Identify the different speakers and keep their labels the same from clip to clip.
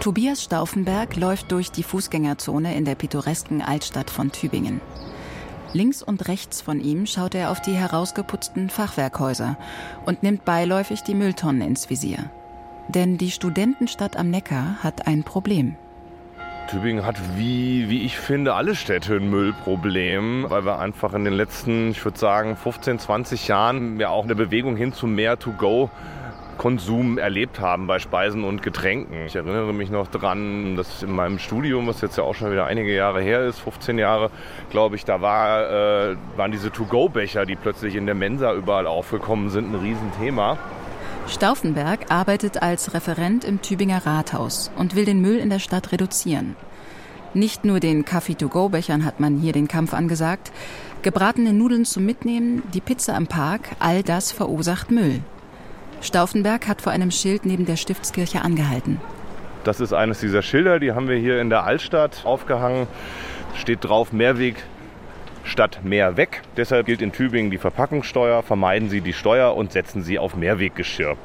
Speaker 1: Tobias Stauffenberg läuft durch die Fußgängerzone in der pittoresken Altstadt von Tübingen. Links und rechts von ihm schaut er auf die herausgeputzten Fachwerkhäuser und nimmt beiläufig die Mülltonnen ins Visier. Denn die Studentenstadt am Neckar hat ein Problem.
Speaker 2: Tübingen hat, wie, wie ich finde, alle Städte ein Müllproblem, weil wir einfach in den letzten, ich würde sagen, 15, 20 Jahren ja auch eine Bewegung hin zu mehr To-Go Konsum erlebt haben bei Speisen und Getränken. Ich erinnere mich noch dran, dass in meinem Studium, was jetzt ja auch schon wieder einige Jahre her ist, 15 Jahre, glaube ich, da war, äh, waren diese To-Go-Becher, die plötzlich in der Mensa überall aufgekommen sind, ein Riesenthema.
Speaker 1: Stauffenberg arbeitet als Referent im Tübinger Rathaus und will den Müll in der Stadt reduzieren. Nicht nur den Kaffee-to-go-Bechern hat man hier den Kampf angesagt. Gebratene Nudeln zum Mitnehmen, die Pizza im Park, all das verursacht Müll. Stauffenberg hat vor einem Schild neben der Stiftskirche angehalten.
Speaker 2: Das ist eines dieser Schilder, die haben wir hier in der Altstadt aufgehangen. Steht drauf Mehrweg statt mehr weg. Deshalb gilt in Tübingen die Verpackungssteuer. Vermeiden Sie die Steuer und setzen Sie auf Mehrweggeschirr.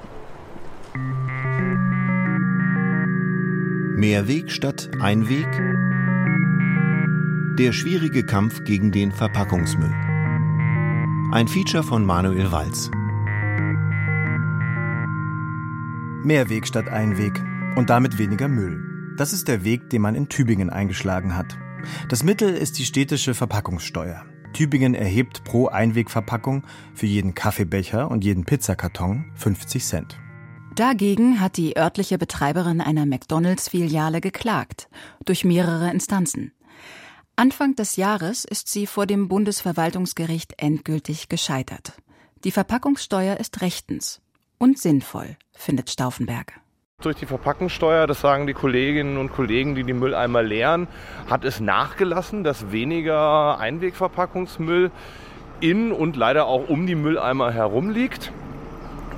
Speaker 3: Mehrweg statt Einweg? Der schwierige Kampf gegen den Verpackungsmüll. Ein Feature von Manuel Walz.
Speaker 4: Mehrweg statt Einweg und damit weniger Müll. Das ist der Weg, den man in Tübingen eingeschlagen hat. Das Mittel ist die städtische Verpackungssteuer. Tübingen erhebt pro Einwegverpackung für jeden Kaffeebecher und jeden Pizzakarton 50 Cent.
Speaker 1: Dagegen hat die örtliche Betreiberin einer McDonalds-Filiale geklagt, durch mehrere Instanzen. Anfang des Jahres ist sie vor dem Bundesverwaltungsgericht endgültig gescheitert. Die Verpackungssteuer ist rechtens und sinnvoll, findet Stauffenberg.
Speaker 2: Durch die Verpackungssteuer, das sagen die Kolleginnen und Kollegen, die die Mülleimer leeren, hat es nachgelassen, dass weniger Einwegverpackungsmüll in und leider auch um die Mülleimer herum liegt.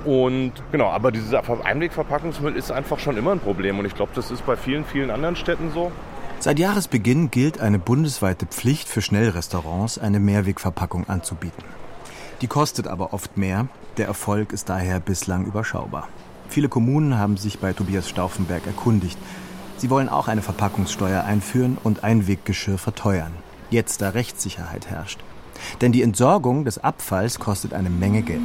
Speaker 2: Und genau, aber dieser Einwegverpackungsmüll ist einfach schon immer ein Problem. Und ich glaube, das ist bei vielen, vielen anderen Städten so.
Speaker 4: Seit Jahresbeginn gilt eine bundesweite Pflicht für Schnellrestaurants, eine Mehrwegverpackung anzubieten. Die kostet aber oft mehr. Der Erfolg ist daher bislang überschaubar. Viele Kommunen haben sich bei Tobias Stauffenberg erkundigt. Sie wollen auch eine Verpackungssteuer einführen und Einweggeschirr verteuern. Jetzt, da Rechtssicherheit herrscht. Denn die Entsorgung des Abfalls kostet eine Menge Geld.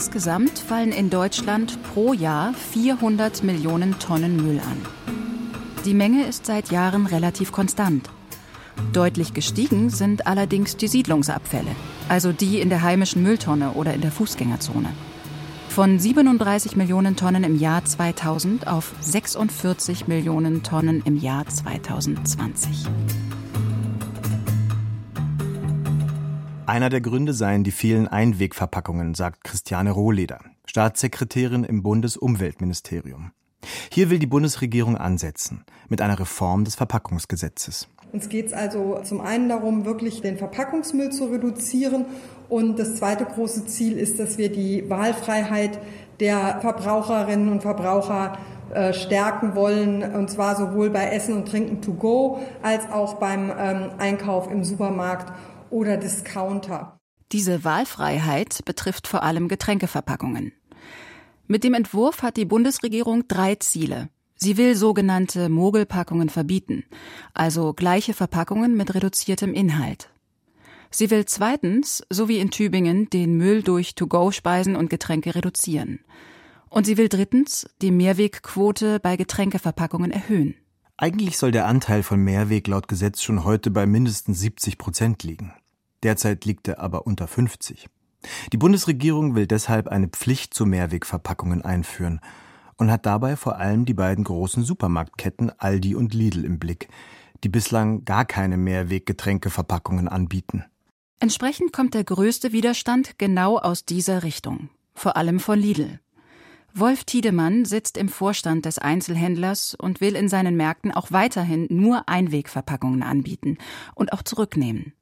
Speaker 1: Insgesamt fallen in Deutschland pro Jahr 400 Millionen Tonnen Müll an. Die Menge ist seit Jahren relativ konstant. Deutlich gestiegen sind allerdings die Siedlungsabfälle, also die in der heimischen Mülltonne oder in der Fußgängerzone. Von 37 Millionen Tonnen im Jahr 2000 auf 46 Millionen Tonnen im Jahr 2020.
Speaker 4: Einer der Gründe seien die vielen Einwegverpackungen, sagt Christiane Rohleder, Staatssekretärin im Bundesumweltministerium. Hier will die Bundesregierung ansetzen mit einer Reform des Verpackungsgesetzes.
Speaker 5: Uns geht es also zum einen darum, wirklich den Verpackungsmüll zu reduzieren. Und das zweite große Ziel ist, dass wir die Wahlfreiheit der Verbraucherinnen und Verbraucher äh, stärken wollen, und zwar sowohl bei Essen und Trinken to go als auch beim ähm, Einkauf im Supermarkt oder Discounter.
Speaker 1: Diese Wahlfreiheit betrifft vor allem Getränkeverpackungen. Mit dem Entwurf hat die Bundesregierung drei Ziele. Sie will sogenannte Mogelpackungen verbieten, also gleiche Verpackungen mit reduziertem Inhalt. Sie will zweitens, so wie in Tübingen, den Müll durch To-Go-Speisen und Getränke reduzieren. Und sie will drittens die Mehrwegquote bei Getränkeverpackungen erhöhen.
Speaker 4: Eigentlich soll der Anteil von Mehrweg laut Gesetz schon heute bei mindestens 70 Prozent liegen. Derzeit liegt er aber unter 50. Die Bundesregierung will deshalb eine Pflicht zu Mehrwegverpackungen einführen und hat dabei vor allem die beiden großen Supermarktketten Aldi und Lidl im Blick, die bislang gar keine Mehrweggetränkeverpackungen anbieten.
Speaker 1: Entsprechend kommt der größte Widerstand genau aus dieser Richtung, vor allem von Lidl. Wolf Tiedemann sitzt im Vorstand des Einzelhändlers und will in seinen Märkten auch weiterhin nur Einwegverpackungen anbieten und auch zurücknehmen.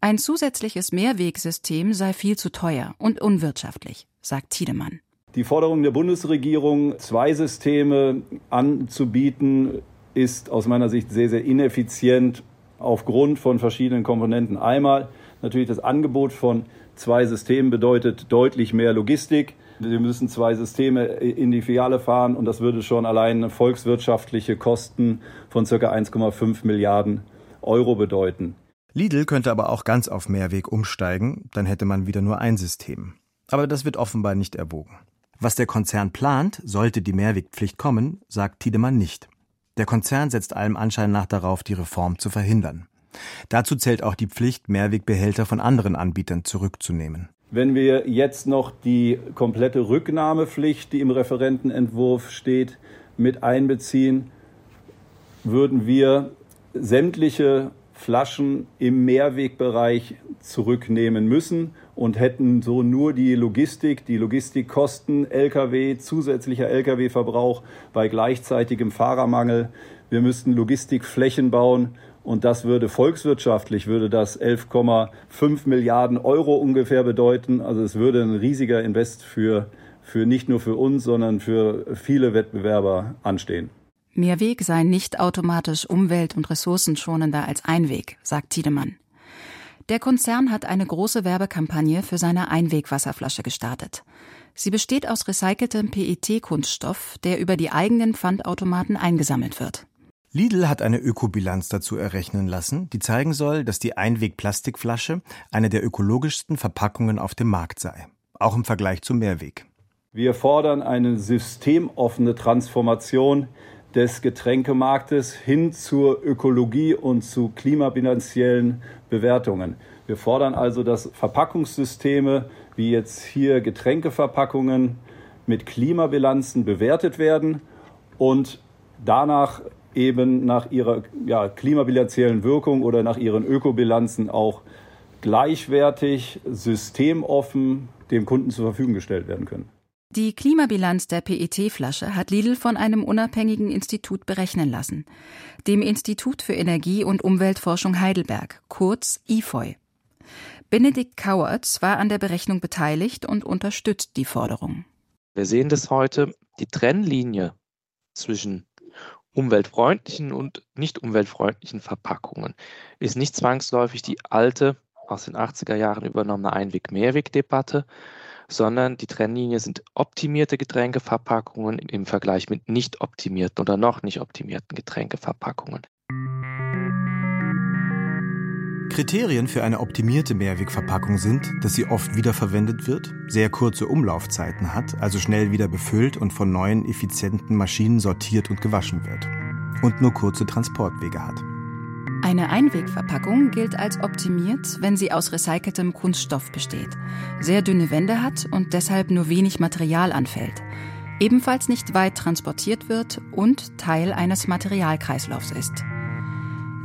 Speaker 1: Ein zusätzliches Mehrwegsystem sei viel zu teuer und unwirtschaftlich, sagt Tiedemann.
Speaker 6: Die Forderung der Bundesregierung, zwei Systeme anzubieten, ist aus meiner Sicht sehr, sehr ineffizient aufgrund von verschiedenen Komponenten. Einmal natürlich das Angebot von zwei Systemen bedeutet deutlich mehr Logistik. Wir müssen zwei Systeme in die Filiale fahren und das würde schon allein volkswirtschaftliche Kosten von ca. 1,5 Milliarden Euro bedeuten.
Speaker 4: Lidl könnte aber auch ganz auf Mehrweg umsteigen, dann hätte man wieder nur ein System. Aber das wird offenbar nicht erwogen. Was der Konzern plant, sollte die Mehrwegpflicht kommen, sagt Tiedemann nicht. Der Konzern setzt allem Anschein nach darauf, die Reform zu verhindern. Dazu zählt auch die Pflicht, Mehrwegbehälter von anderen Anbietern zurückzunehmen.
Speaker 6: Wenn wir jetzt noch die komplette Rücknahmepflicht, die im Referentenentwurf steht, mit einbeziehen, würden wir sämtliche Flaschen im Mehrwegbereich zurücknehmen müssen und hätten so nur die Logistik, die Logistikkosten, Lkw, zusätzlicher Lkw-Verbrauch bei gleichzeitigem Fahrermangel. Wir müssten Logistikflächen bauen und das würde volkswirtschaftlich, würde das 11,5 Milliarden Euro ungefähr bedeuten. Also es würde ein riesiger Invest für, für nicht nur für uns, sondern für viele Wettbewerber anstehen.
Speaker 1: Mehrweg sei nicht automatisch umwelt- und ressourcenschonender als Einweg, sagt Tiedemann. Der Konzern hat eine große Werbekampagne für seine Einwegwasserflasche gestartet. Sie besteht aus recyceltem PET-Kunststoff, der über die eigenen Pfandautomaten eingesammelt wird.
Speaker 4: Lidl hat eine Ökobilanz dazu errechnen lassen, die zeigen soll, dass die Einweg-Plastikflasche eine der ökologischsten Verpackungen auf dem Markt sei, auch im Vergleich zum Mehrweg.
Speaker 6: Wir fordern eine systemoffene Transformation des Getränkemarktes hin zur Ökologie und zu klimabilanziellen Bewertungen. Wir fordern also, dass Verpackungssysteme wie jetzt hier Getränkeverpackungen mit Klimabilanzen bewertet werden und danach eben nach ihrer ja, klimabilanziellen Wirkung oder nach ihren Ökobilanzen auch gleichwertig, systemoffen dem Kunden zur Verfügung gestellt werden können.
Speaker 1: Die Klimabilanz der PET-Flasche hat Lidl von einem unabhängigen Institut berechnen lassen, dem Institut für Energie- und Umweltforschung Heidelberg, kurz IFOI. Benedikt Kauertz war an der Berechnung beteiligt und unterstützt die Forderung.
Speaker 7: Wir sehen das heute, die Trennlinie zwischen umweltfreundlichen und nicht umweltfreundlichen Verpackungen ist nicht zwangsläufig die alte, aus den 80er Jahren übernommene Einweg-Mehrweg-Debatte, sondern die Trennlinie sind optimierte Getränkeverpackungen im Vergleich mit nicht optimierten oder noch nicht optimierten Getränkeverpackungen.
Speaker 4: Kriterien für eine optimierte Mehrwegverpackung sind, dass sie oft wiederverwendet wird, sehr kurze Umlaufzeiten hat, also schnell wieder befüllt und von neuen effizienten Maschinen sortiert und gewaschen wird und nur kurze Transportwege hat.
Speaker 1: Eine Einwegverpackung gilt als optimiert, wenn sie aus recyceltem Kunststoff besteht, sehr dünne Wände hat und deshalb nur wenig Material anfällt, ebenfalls nicht weit transportiert wird und Teil eines Materialkreislaufs ist.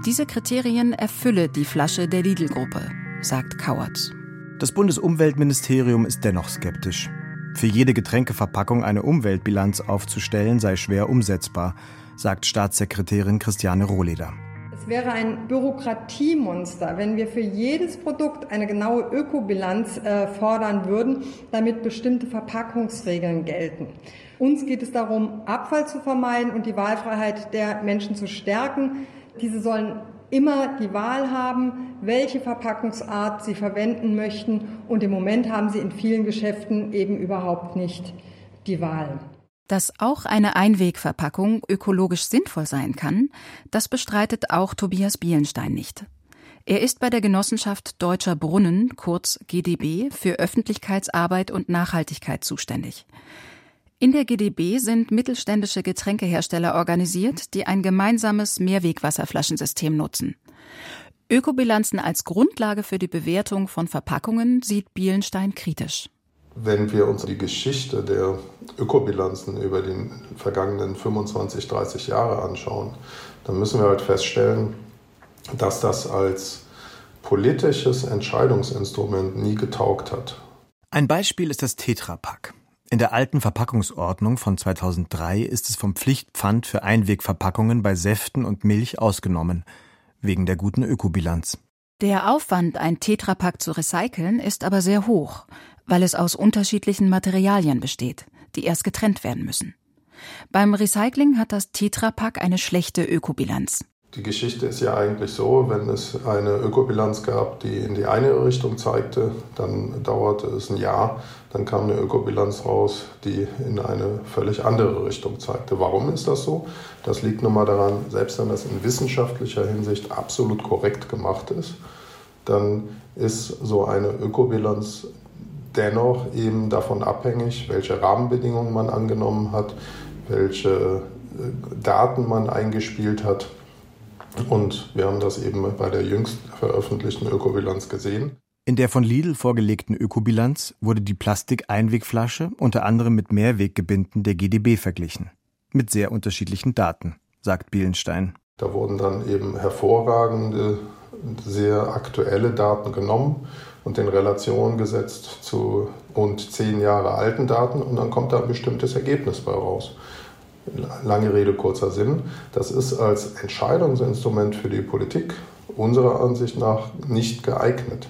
Speaker 1: Diese Kriterien erfülle die Flasche der Lidl-Gruppe, sagt Kauertz.
Speaker 4: Das Bundesumweltministerium ist dennoch skeptisch. Für jede Getränkeverpackung eine Umweltbilanz aufzustellen sei schwer umsetzbar, sagt Staatssekretärin Christiane Rohleder
Speaker 5: wäre ein Bürokratiemonster, wenn wir für jedes Produkt eine genaue Ökobilanz äh, fordern würden, damit bestimmte Verpackungsregeln gelten. Uns geht es darum, Abfall zu vermeiden und die Wahlfreiheit der Menschen zu stärken. Diese sollen immer die Wahl haben, welche Verpackungsart sie verwenden möchten. Und im Moment haben sie in vielen Geschäften eben überhaupt nicht die Wahl.
Speaker 1: Dass auch eine Einwegverpackung ökologisch sinnvoll sein kann, das bestreitet auch Tobias Bielenstein nicht. Er ist bei der Genossenschaft Deutscher Brunnen, kurz GDB, für Öffentlichkeitsarbeit und Nachhaltigkeit zuständig. In der GDB sind mittelständische Getränkehersteller organisiert, die ein gemeinsames Mehrwegwasserflaschensystem nutzen. Ökobilanzen als Grundlage für die Bewertung von Verpackungen sieht Bielenstein kritisch.
Speaker 8: Wenn wir uns die Geschichte der Ökobilanzen über die vergangenen 25, 30 Jahre anschauen, dann müssen wir halt feststellen, dass das als politisches Entscheidungsinstrument nie getaugt hat.
Speaker 4: Ein Beispiel ist das Tetrapack. In der alten Verpackungsordnung von 2003 ist es vom Pflichtpfand für Einwegverpackungen bei Säften und Milch ausgenommen, wegen der guten Ökobilanz.
Speaker 1: Der Aufwand, ein Tetrapack zu recyceln, ist aber sehr hoch weil es aus unterschiedlichen Materialien besteht, die erst getrennt werden müssen. Beim Recycling hat das Tetrapack eine schlechte Ökobilanz.
Speaker 8: Die Geschichte ist ja eigentlich so, wenn es eine Ökobilanz gab, die in die eine Richtung zeigte, dann dauerte es ein Jahr, dann kam eine Ökobilanz raus, die in eine völlig andere Richtung zeigte. Warum ist das so? Das liegt nun mal daran, selbst wenn das in wissenschaftlicher Hinsicht absolut korrekt gemacht ist, dann ist so eine Ökobilanz dennoch eben davon abhängig, welche Rahmenbedingungen man angenommen hat, welche äh, Daten man eingespielt hat und wir haben das eben bei der jüngst veröffentlichten Ökobilanz gesehen.
Speaker 4: In der von Lidl vorgelegten Ökobilanz wurde die Plastik-Einwegflasche unter anderem mit Mehrweggebinden der GDB verglichen. Mit sehr unterschiedlichen Daten, sagt Bielenstein.
Speaker 8: Da wurden dann eben hervorragende, sehr aktuelle Daten genommen und in Relation gesetzt zu rund zehn Jahre alten Daten und dann kommt da ein bestimmtes Ergebnis bei raus. Lange Rede, kurzer Sinn. Das ist als Entscheidungsinstrument für die Politik unserer Ansicht nach nicht geeignet.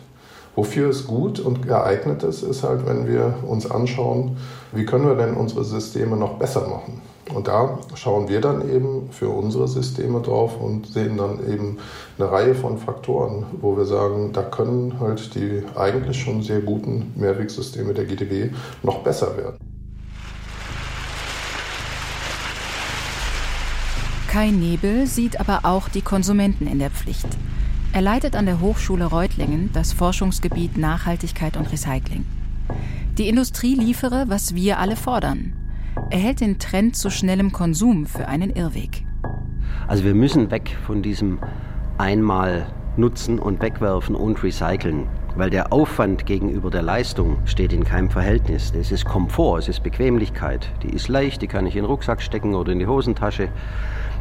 Speaker 8: Wofür es gut und geeignet ist, ist halt, wenn wir uns anschauen, wie können wir denn unsere Systeme noch besser machen. Und da schauen wir dann eben für unsere Systeme drauf und sehen dann eben eine Reihe von Faktoren, wo wir sagen, da können halt die eigentlich schon sehr guten Mehrwegsysteme der GDB noch besser werden.
Speaker 1: Kai Nebel sieht aber auch die Konsumenten in der Pflicht. Er leitet an der Hochschule Reutlingen das Forschungsgebiet Nachhaltigkeit und Recycling. Die Industrie liefere, was wir alle fordern. Er hält den Trend zu schnellem Konsum für einen Irrweg.
Speaker 9: Also wir müssen weg von diesem einmal nutzen und wegwerfen und recyceln, weil der Aufwand gegenüber der Leistung steht in keinem Verhältnis. Es ist Komfort, es ist Bequemlichkeit. Die ist leicht, die kann ich in den Rucksack stecken oder in die Hosentasche.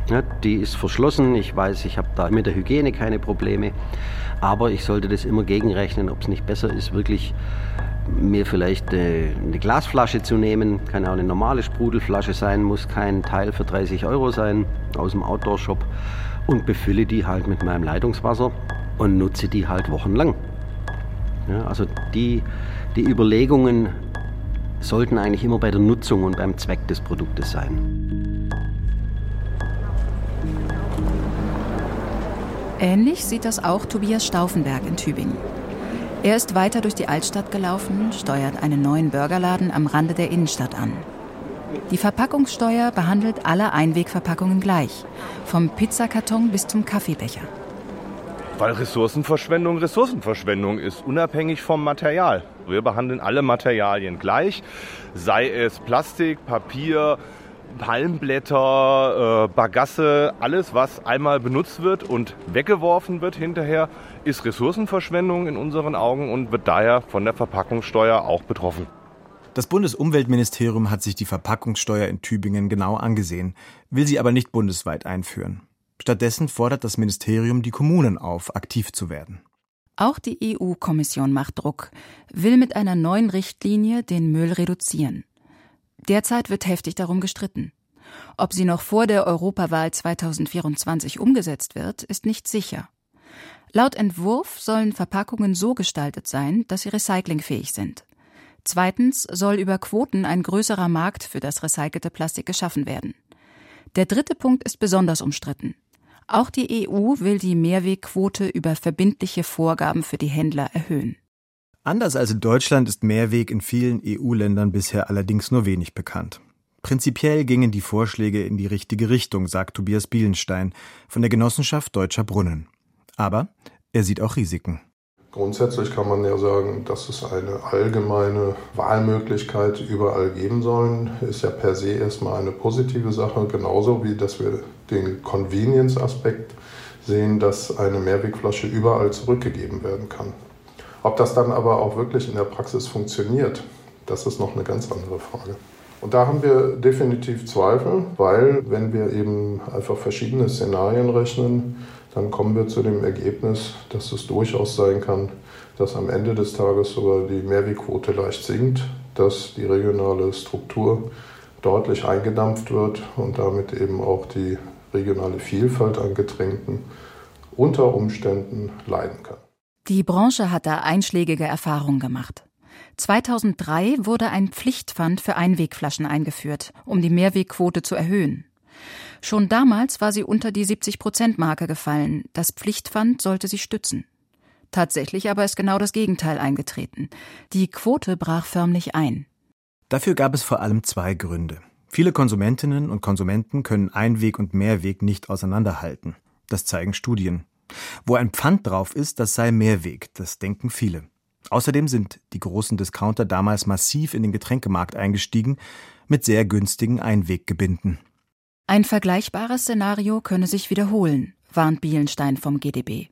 Speaker 9: Ja, die ist verschlossen. Ich weiß, ich habe da mit der Hygiene keine Probleme. Aber ich sollte das immer gegenrechnen, ob es nicht besser ist, wirklich mir vielleicht eine, eine, Glasflasche zu nehmen. Kann ja auch eine normale Sprudelflasche sein, muss kein Teil für 30 Euro sein aus dem Outdoor-Shop. Und befülle die halt mit meinem Leitungswasser und nutze die halt wochenlang. Ja, also die, die Überlegungen sollten eigentlich immer bei der Nutzung und beim Zweck des Produktes sein.
Speaker 1: Ähnlich sieht das auch Tobias Stauffenberg in Tübingen. Er ist weiter durch die Altstadt gelaufen, steuert einen neuen Burgerladen am Rande der Innenstadt an. Die Verpackungssteuer behandelt alle Einwegverpackungen gleich, vom Pizzakarton bis zum Kaffeebecher.
Speaker 2: Weil Ressourcenverschwendung Ressourcenverschwendung ist, unabhängig vom Material. Wir behandeln alle Materialien gleich, sei es Plastik, Papier, Palmblätter, äh, Bagasse, alles, was einmal benutzt wird und weggeworfen wird hinterher, ist Ressourcenverschwendung in unseren Augen und wird daher von der Verpackungssteuer auch betroffen.
Speaker 4: Das Bundesumweltministerium hat sich die Verpackungssteuer in Tübingen genau angesehen, will sie aber nicht bundesweit einführen. Stattdessen fordert das Ministerium die Kommunen auf, aktiv zu werden.
Speaker 1: Auch die EU-Kommission macht Druck, will mit einer neuen Richtlinie den Müll reduzieren. Derzeit wird heftig darum gestritten. Ob sie noch vor der Europawahl 2024 umgesetzt wird, ist nicht sicher. Laut Entwurf sollen Verpackungen so gestaltet sein, dass sie recyclingfähig sind. Zweitens soll über Quoten ein größerer Markt für das recycelte Plastik geschaffen werden. Der dritte Punkt ist besonders umstritten. Auch die EU will die Mehrwegquote über verbindliche Vorgaben für die Händler erhöhen.
Speaker 4: Anders als in Deutschland ist Mehrweg in vielen EU-Ländern bisher allerdings nur wenig bekannt. Prinzipiell gingen die Vorschläge in die richtige Richtung, sagt Tobias Bielenstein von der Genossenschaft Deutscher Brunnen. Aber er sieht auch Risiken.
Speaker 8: Grundsätzlich kann man ja sagen, dass es eine allgemeine Wahlmöglichkeit überall geben soll, ist ja per se erstmal eine positive Sache, genauso wie dass wir den Convenience-Aspekt sehen, dass eine Mehrwegflasche überall zurückgegeben werden kann. Ob das dann aber auch wirklich in der Praxis funktioniert, das ist noch eine ganz andere Frage. Und da haben wir definitiv Zweifel, weil wenn wir eben einfach verschiedene Szenarien rechnen, dann kommen wir zu dem Ergebnis, dass es durchaus sein kann, dass am Ende des Tages sogar die Mehrwegquote leicht sinkt, dass die regionale Struktur deutlich eingedampft wird und damit eben auch die regionale Vielfalt an Getränken unter Umständen leiden kann.
Speaker 1: Die Branche hat da einschlägige Erfahrungen gemacht. 2003 wurde ein Pflichtpfand für Einwegflaschen eingeführt, um die Mehrwegquote zu erhöhen. Schon damals war sie unter die 70-Prozent-Marke gefallen. Das Pflichtpfand sollte sie stützen. Tatsächlich aber ist genau das Gegenteil eingetreten. Die Quote brach förmlich ein.
Speaker 4: Dafür gab es vor allem zwei Gründe. Viele Konsumentinnen und Konsumenten können Einweg und Mehrweg nicht auseinanderhalten. Das zeigen Studien. Wo ein Pfand drauf ist, das sei Mehrweg, das denken viele. Außerdem sind die großen Discounter damals massiv in den Getränkemarkt eingestiegen mit sehr günstigen Einweggebinden.
Speaker 1: Ein vergleichbares Szenario könne sich wiederholen, warnt Bielenstein vom GDB.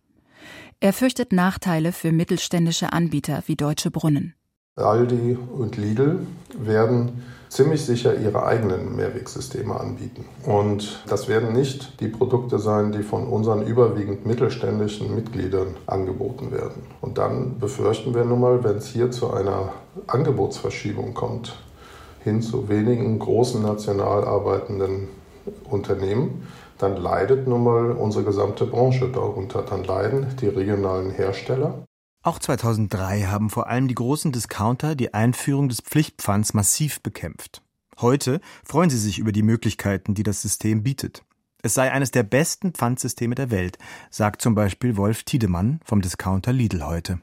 Speaker 1: Er fürchtet Nachteile für mittelständische Anbieter wie Deutsche Brunnen.
Speaker 8: Aldi und Lidl werden ziemlich sicher ihre eigenen Mehrwegsysteme anbieten. Und das werden nicht die Produkte sein, die von unseren überwiegend mittelständischen Mitgliedern angeboten werden. Und dann befürchten wir nun mal, wenn es hier zu einer Angebotsverschiebung kommt, hin zu wenigen großen national arbeitenden Unternehmen, dann leidet nun mal unsere gesamte Branche darunter. Dann leiden die regionalen Hersteller.
Speaker 4: Auch 2003 haben vor allem die großen Discounter die Einführung des Pflichtpfands massiv bekämpft. Heute freuen sie sich über die Möglichkeiten, die das System bietet. Es sei eines der besten Pfandsysteme der Welt, sagt zum Beispiel Wolf Tiedemann vom Discounter Lidl heute.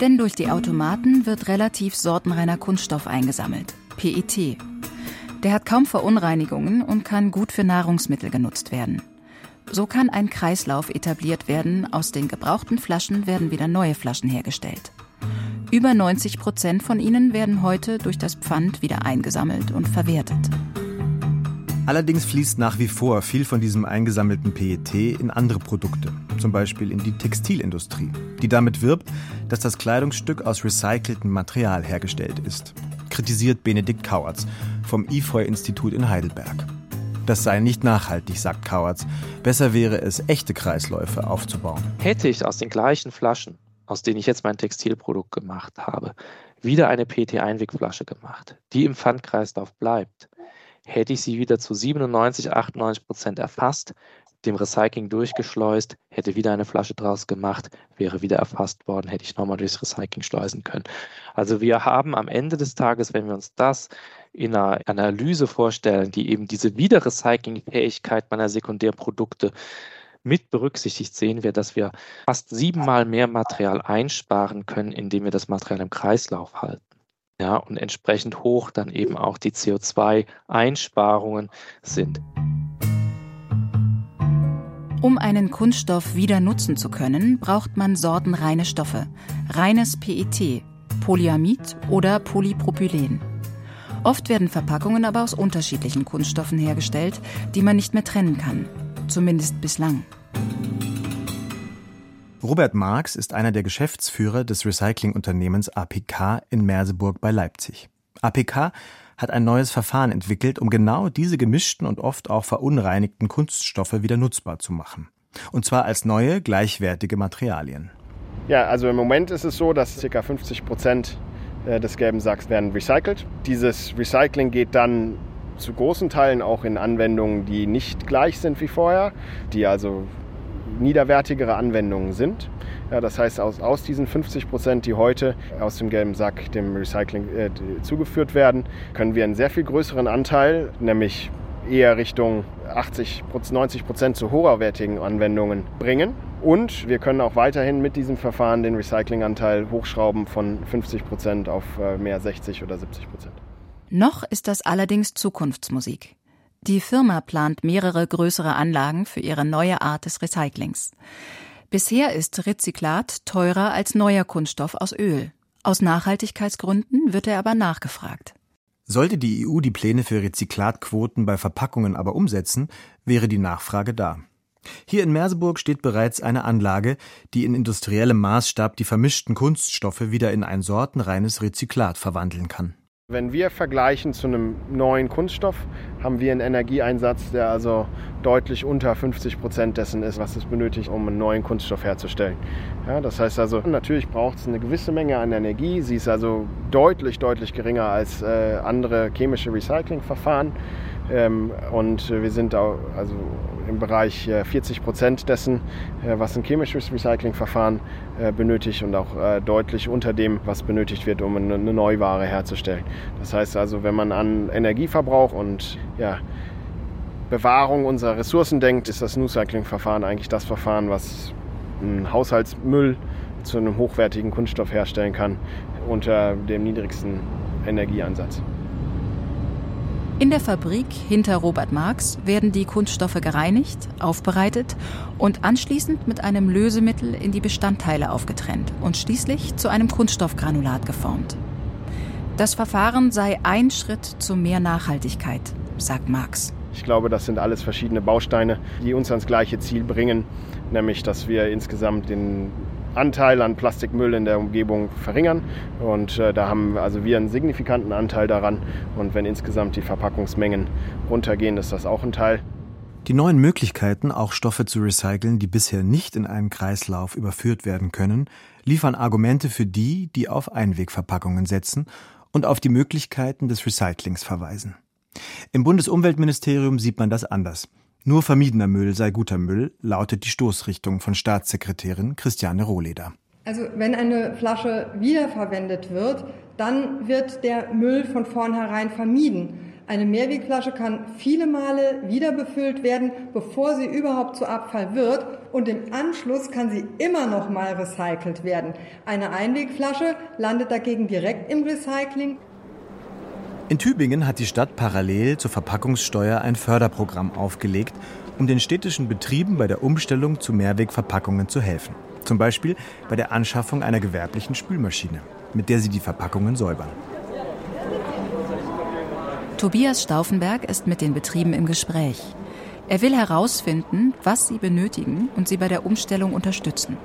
Speaker 1: Denn durch die Automaten wird relativ sortenreiner Kunststoff eingesammelt, PET. Der hat kaum Verunreinigungen und kann gut für Nahrungsmittel genutzt werden. So kann ein Kreislauf etabliert werden, aus den gebrauchten Flaschen werden wieder neue Flaschen hergestellt. Über 90 Prozent von ihnen werden heute durch das Pfand wieder eingesammelt und verwertet.
Speaker 4: Allerdings fließt nach wie vor viel von diesem eingesammelten PET in andere Produkte, zum Beispiel in die Textilindustrie, die damit wirbt, dass das Kleidungsstück aus recyceltem Material hergestellt ist. Kritisiert Benedikt Kauertz vom IFOI-Institut in Heidelberg. Das sei nicht nachhaltig, sagt Kauertz. Besser wäre es, echte Kreisläufe aufzubauen.
Speaker 7: Hätte ich aus den gleichen Flaschen, aus denen ich jetzt mein Textilprodukt gemacht habe, wieder eine PT-Einwegflasche gemacht, die im Pfandkreislauf bleibt, hätte ich sie wieder zu 97, 98 Prozent erfasst, dem Recycling durchgeschleust, hätte wieder eine Flasche draus gemacht, wäre wieder erfasst worden, hätte ich nochmal durchs Recycling schleusen können. Also wir haben am Ende des Tages, wenn wir uns das in einer Analyse vorstellen, die eben diese Wiederrecyclingfähigkeit meiner Sekundärprodukte mit berücksichtigt, sehen wir, dass wir fast siebenmal mehr Material einsparen können, indem wir das Material im Kreislauf halten. Ja, und entsprechend hoch dann eben auch die CO2-Einsparungen sind.
Speaker 1: Um einen Kunststoff wieder nutzen zu können, braucht man sortenreine Stoffe, reines PET, Polyamid oder Polypropylen. Oft werden Verpackungen aber aus unterschiedlichen Kunststoffen hergestellt, die man nicht mehr trennen kann. Zumindest bislang.
Speaker 4: Robert Marx ist einer der Geschäftsführer des Recyclingunternehmens APK in Merseburg bei Leipzig. APK hat ein neues Verfahren entwickelt, um genau diese gemischten und oft auch verunreinigten Kunststoffe wieder nutzbar zu machen. Und zwar als neue, gleichwertige Materialien.
Speaker 10: Ja, also im Moment ist es so, dass ca. 50 Prozent des gelben Sacks werden recycelt. Dieses Recycling geht dann zu großen Teilen auch in Anwendungen, die nicht gleich sind wie vorher, die also niederwertigere Anwendungen sind. Ja, das heißt, aus, aus diesen 50 Prozent, die heute aus dem gelben Sack dem Recycling äh, zugeführt werden, können wir einen sehr viel größeren Anteil, nämlich eher Richtung 80, 90 Prozent zu hoherwertigen Anwendungen bringen. Und wir können auch weiterhin mit diesem Verfahren den Recyclinganteil hochschrauben von 50 Prozent auf äh, mehr 60 oder 70 Prozent.
Speaker 1: Noch ist das allerdings Zukunftsmusik. Die Firma plant mehrere größere Anlagen für ihre neue Art des Recyclings. Bisher ist Rezyklat teurer als neuer Kunststoff aus Öl. Aus Nachhaltigkeitsgründen wird er aber nachgefragt.
Speaker 4: Sollte die EU die Pläne für Rezyklatquoten bei Verpackungen aber umsetzen, wäre die Nachfrage da. Hier in Merseburg steht bereits eine Anlage, die in industriellem Maßstab die vermischten Kunststoffe wieder in ein sortenreines Rezyklat verwandeln kann.
Speaker 10: Wenn wir vergleichen zu einem neuen Kunststoff, haben wir einen Energieeinsatz, der also deutlich unter 50 Prozent dessen ist, was es benötigt, um einen neuen Kunststoff herzustellen. Ja, das heißt also, natürlich braucht es eine gewisse Menge an Energie. Sie ist also deutlich, deutlich geringer als äh, andere chemische Recyclingverfahren. Ähm, und wir sind auch, also im Bereich 40 Prozent dessen, was ein chemisches Recyclingverfahren benötigt und auch deutlich unter dem, was benötigt wird, um eine Neuware herzustellen. Das heißt also, wenn man an Energieverbrauch und ja, Bewahrung unserer Ressourcen denkt, ist das Recycling-Verfahren eigentlich das Verfahren, was einen Haushaltsmüll zu einem hochwertigen Kunststoff herstellen kann unter dem niedrigsten Energieansatz.
Speaker 1: In der Fabrik hinter Robert Marx werden die Kunststoffe gereinigt, aufbereitet und anschließend mit einem Lösemittel in die Bestandteile aufgetrennt und schließlich zu einem Kunststoffgranulat geformt. Das Verfahren sei ein Schritt zu mehr Nachhaltigkeit, sagt Marx.
Speaker 10: Ich glaube, das sind alles verschiedene Bausteine, die uns ans gleiche Ziel bringen, nämlich dass wir insgesamt den Anteil an Plastikmüll in der Umgebung verringern. Und äh, da haben also wir einen signifikanten Anteil daran. Und wenn insgesamt die Verpackungsmengen runtergehen, ist das auch ein Teil.
Speaker 4: Die neuen Möglichkeiten, auch Stoffe zu recyceln, die bisher nicht in einen Kreislauf überführt werden können, liefern Argumente für die, die auf Einwegverpackungen setzen und auf die Möglichkeiten des Recyclings verweisen. Im Bundesumweltministerium sieht man das anders. Nur vermiedener Müll sei guter Müll, lautet die Stoßrichtung von Staatssekretärin Christiane Rohleder.
Speaker 5: Also wenn eine Flasche wiederverwendet wird, dann wird der Müll von vornherein vermieden. Eine Mehrwegflasche kann viele Male wieder befüllt werden, bevor sie überhaupt zu Abfall wird und im Anschluss kann sie immer noch mal recycelt werden. Eine Einwegflasche landet dagegen direkt im Recycling.
Speaker 4: In Tübingen hat die Stadt parallel zur Verpackungssteuer ein Förderprogramm aufgelegt, um den städtischen Betrieben bei der Umstellung zu Mehrwegverpackungen zu helfen. Zum Beispiel bei der Anschaffung einer gewerblichen Spülmaschine, mit der sie die Verpackungen säubern.
Speaker 1: Tobias Stauffenberg ist mit den Betrieben im Gespräch. Er will herausfinden, was sie benötigen und sie bei der Umstellung unterstützen.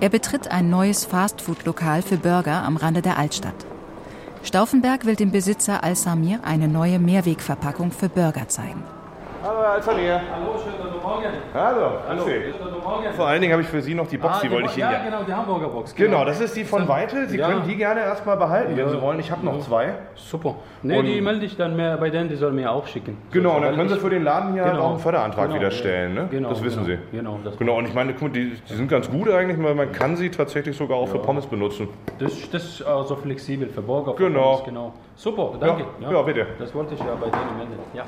Speaker 1: Er betritt ein neues Fastfood-Lokal für Burger am Rande der Altstadt. Stauffenberg will dem Besitzer Al-Samir eine neue Mehrwegverpackung für Burger zeigen.
Speaker 2: Hallo, Al-Samir.
Speaker 11: Hallo, schönen guten Morgen.
Speaker 2: Hallo,
Speaker 11: Hallo.
Speaker 2: Vor allen Dingen habe ich für Sie noch die Box,
Speaker 11: ah,
Speaker 2: die, wollte ich Ihnen
Speaker 11: Ja, genau, die Hamburger Box.
Speaker 2: Genau. genau, das ist die von Weitel. Sie
Speaker 11: ja.
Speaker 2: können die gerne erstmal behalten, wenn ja. Sie wollen. Ich habe noch zwei.
Speaker 11: Super. Nee, und die melde ich dann mehr bei denen, die sollen mir auch schicken.
Speaker 2: Genau, und dann können Sie für den Laden hier genau. auch einen Förderantrag
Speaker 11: genau.
Speaker 2: wieder stellen. Ne?
Speaker 11: Genau,
Speaker 2: das wissen
Speaker 11: genau.
Speaker 2: Sie.
Speaker 11: Genau, das
Speaker 2: genau, und ich meine, die, die sind ganz gut eigentlich, weil man kann sie tatsächlich sogar auch ja. für Pommes benutzen.
Speaker 11: Das, das ist äh, so flexibel für Burger.
Speaker 2: Für genau.
Speaker 11: Pommes, genau. Super, danke.
Speaker 2: Ja, ja, bitte.
Speaker 11: Das wollte ich ja bei denen melden. Ja.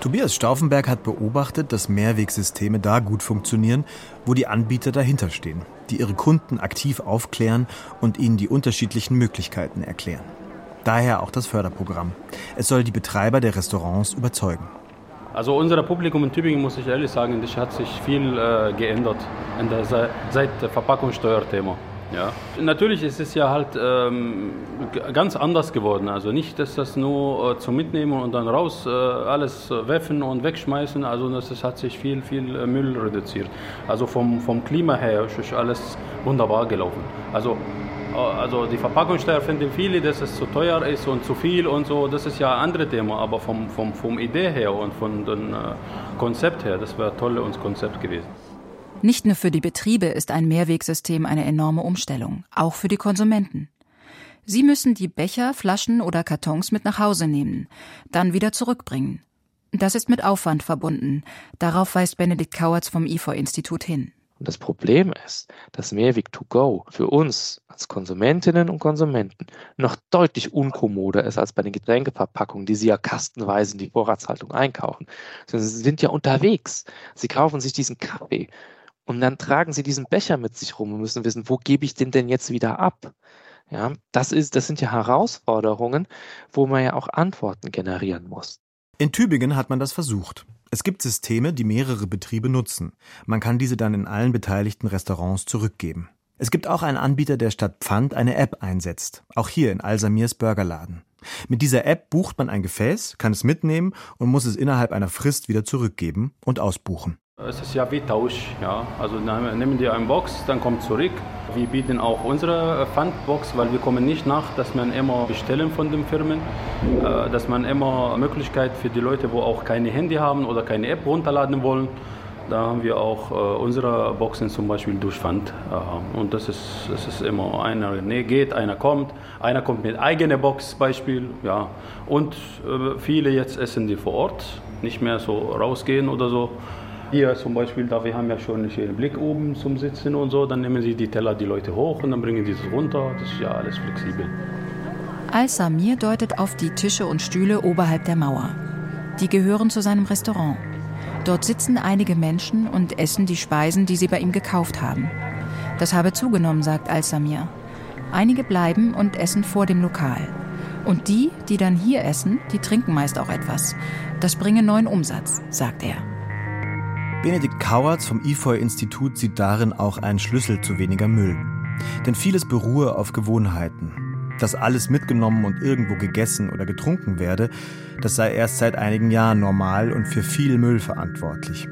Speaker 4: Tobias Stauffenberg hat beobachtet, dass Mehrwegsysteme da gut funktionieren, wo die Anbieter dahinter stehen, die ihre Kunden aktiv aufklären und ihnen die unterschiedlichen Möglichkeiten erklären. Daher auch das Förderprogramm. Es soll die Betreiber der Restaurants überzeugen.
Speaker 11: Also unser Publikum in Tübingen, muss ich ehrlich sagen, das hat sich viel äh, geändert der, seit Verpackungssteuerthema. Ja. Natürlich ist es ja halt ähm, ganz anders geworden. Also nicht, dass das nur äh, zum Mitnehmen und dann raus äh, alles werfen und wegschmeißen. Also das, das hat sich viel, viel äh, Müll reduziert. Also vom, vom Klima her ist alles wunderbar gelaufen. Also äh, also die Verpackungssteuer finden viele, dass es zu teuer ist und zu viel und so. Das ist ja ein anderes Thema. Aber vom, vom, vom Idee her und von dem äh, Konzept her, das wäre ein tolles Konzept gewesen.
Speaker 1: Nicht nur für die Betriebe ist ein Mehrwegsystem eine enorme Umstellung, auch für die Konsumenten. Sie müssen die Becher, Flaschen oder Kartons mit nach Hause nehmen, dann wieder zurückbringen. Das ist mit Aufwand verbunden. Darauf weist Benedikt Kauertz vom IFO-Institut hin.
Speaker 7: Und das Problem ist, dass Mehrweg to go für uns als Konsumentinnen und Konsumenten noch deutlich unkommoder ist als bei den Getränkeverpackungen, die sie ja kastenweise in die Vorratshaltung einkaufen. Sie sind ja unterwegs. Sie kaufen sich diesen Kaffee und dann tragen sie diesen Becher mit sich rum und müssen wissen, wo gebe ich den denn jetzt wieder ab? Ja, das ist, das sind ja Herausforderungen, wo man ja auch Antworten generieren muss.
Speaker 4: In Tübingen hat man das versucht. Es gibt Systeme, die mehrere Betriebe nutzen. Man kann diese dann in allen beteiligten Restaurants zurückgeben. Es gibt auch einen Anbieter, der statt Pfand eine App einsetzt. Auch hier in Alsamirs Burgerladen. Mit dieser App bucht man ein Gefäß, kann es mitnehmen und muss es innerhalb einer Frist wieder zurückgeben und ausbuchen.
Speaker 11: Es ist ja wie Tausch. Ja. Also nehmen die eine Box, dann kommt zurück. Wir bieten auch unsere Pfandbox, weil wir kommen nicht nach, dass man immer bestellen von den Firmen, äh, dass man immer Möglichkeit für die Leute, wo auch keine Handy haben oder keine App runterladen wollen, Da haben wir auch äh, unsere Boxen zum Beispiel durch Pfand. Äh, und das ist, das ist immer einer nee, geht, einer kommt. Einer kommt mit eigener Box Beispiel. Ja. Und viele jetzt essen die vor Ort, nicht mehr so rausgehen oder so. Hier zum Beispiel, da wir haben ja schon einen schönen Blick oben zum Sitzen und so, dann nehmen sie die Teller die Leute hoch und dann bringen die das runter. Das ist ja alles flexibel.
Speaker 1: Al-Samir deutet auf die Tische und Stühle oberhalb der Mauer. Die gehören zu seinem Restaurant. Dort sitzen einige Menschen und essen die Speisen, die sie bei ihm gekauft haben. Das habe zugenommen, sagt Al-Samir. Einige bleiben und essen vor dem Lokal. Und die, die dann hier essen, die trinken meist auch etwas. Das bringe neuen Umsatz, sagt er.
Speaker 4: Benedikt Kauertz vom IFOI-Institut sieht darin auch einen Schlüssel zu weniger Müll. Denn vieles beruhe auf Gewohnheiten. Dass alles mitgenommen und irgendwo gegessen oder getrunken werde, das sei erst seit einigen Jahren normal und für viel Müll verantwortlich.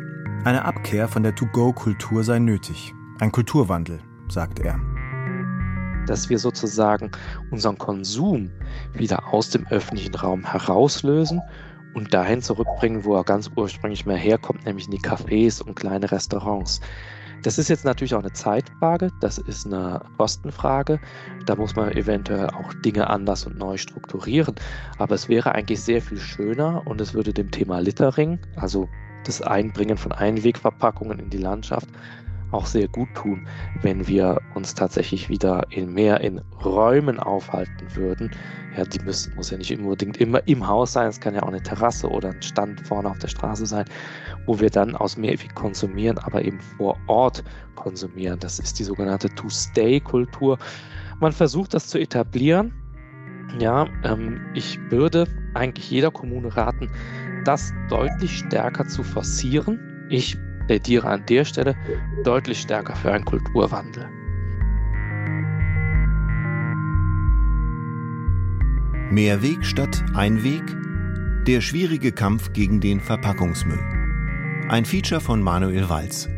Speaker 4: Eine Abkehr von der To-Go-Kultur sei nötig. Ein Kulturwandel, sagt er.
Speaker 7: Dass wir sozusagen unseren Konsum wieder aus dem öffentlichen Raum herauslösen und dahin zurückbringen, wo er ganz ursprünglich mehr herkommt, nämlich in die Cafés und kleine Restaurants. Das ist jetzt natürlich auch eine Zeitfrage, das ist eine Kostenfrage. Da muss man eventuell auch Dinge anders und neu strukturieren. Aber es wäre eigentlich sehr viel schöner und es würde dem Thema Littering, also das Einbringen von Einwegverpackungen in die Landschaft, auch sehr gut tun, wenn wir uns tatsächlich wieder in mehr in Räumen aufhalten würden. Ja, die müssen, muss ja nicht unbedingt immer im Haus sein, es kann ja auch eine Terrasse oder ein Stand vorne auf der Straße sein, wo wir dann aus Mehrweg konsumieren, aber eben vor Ort konsumieren. Das ist die sogenannte To-Stay-Kultur. Man versucht das zu etablieren. Ja, ähm, ich würde eigentlich jeder Kommune raten, das deutlich stärker zu forcieren. Ich plädiere an der Stelle deutlich stärker für einen Kulturwandel.
Speaker 3: Mehrweg statt Einweg? Der schwierige Kampf gegen den Verpackungsmüll. Ein Feature von Manuel Walz.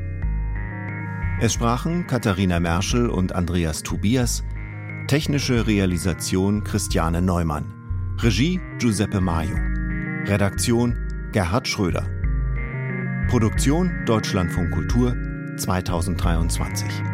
Speaker 3: Es sprachen Katharina Merschel und Andreas Tobias, technische Realisation Christiane Neumann, Regie Giuseppe Maio, Redaktion Gerhard Schröder. Produktion Deutschlandfunk Kultur 2023.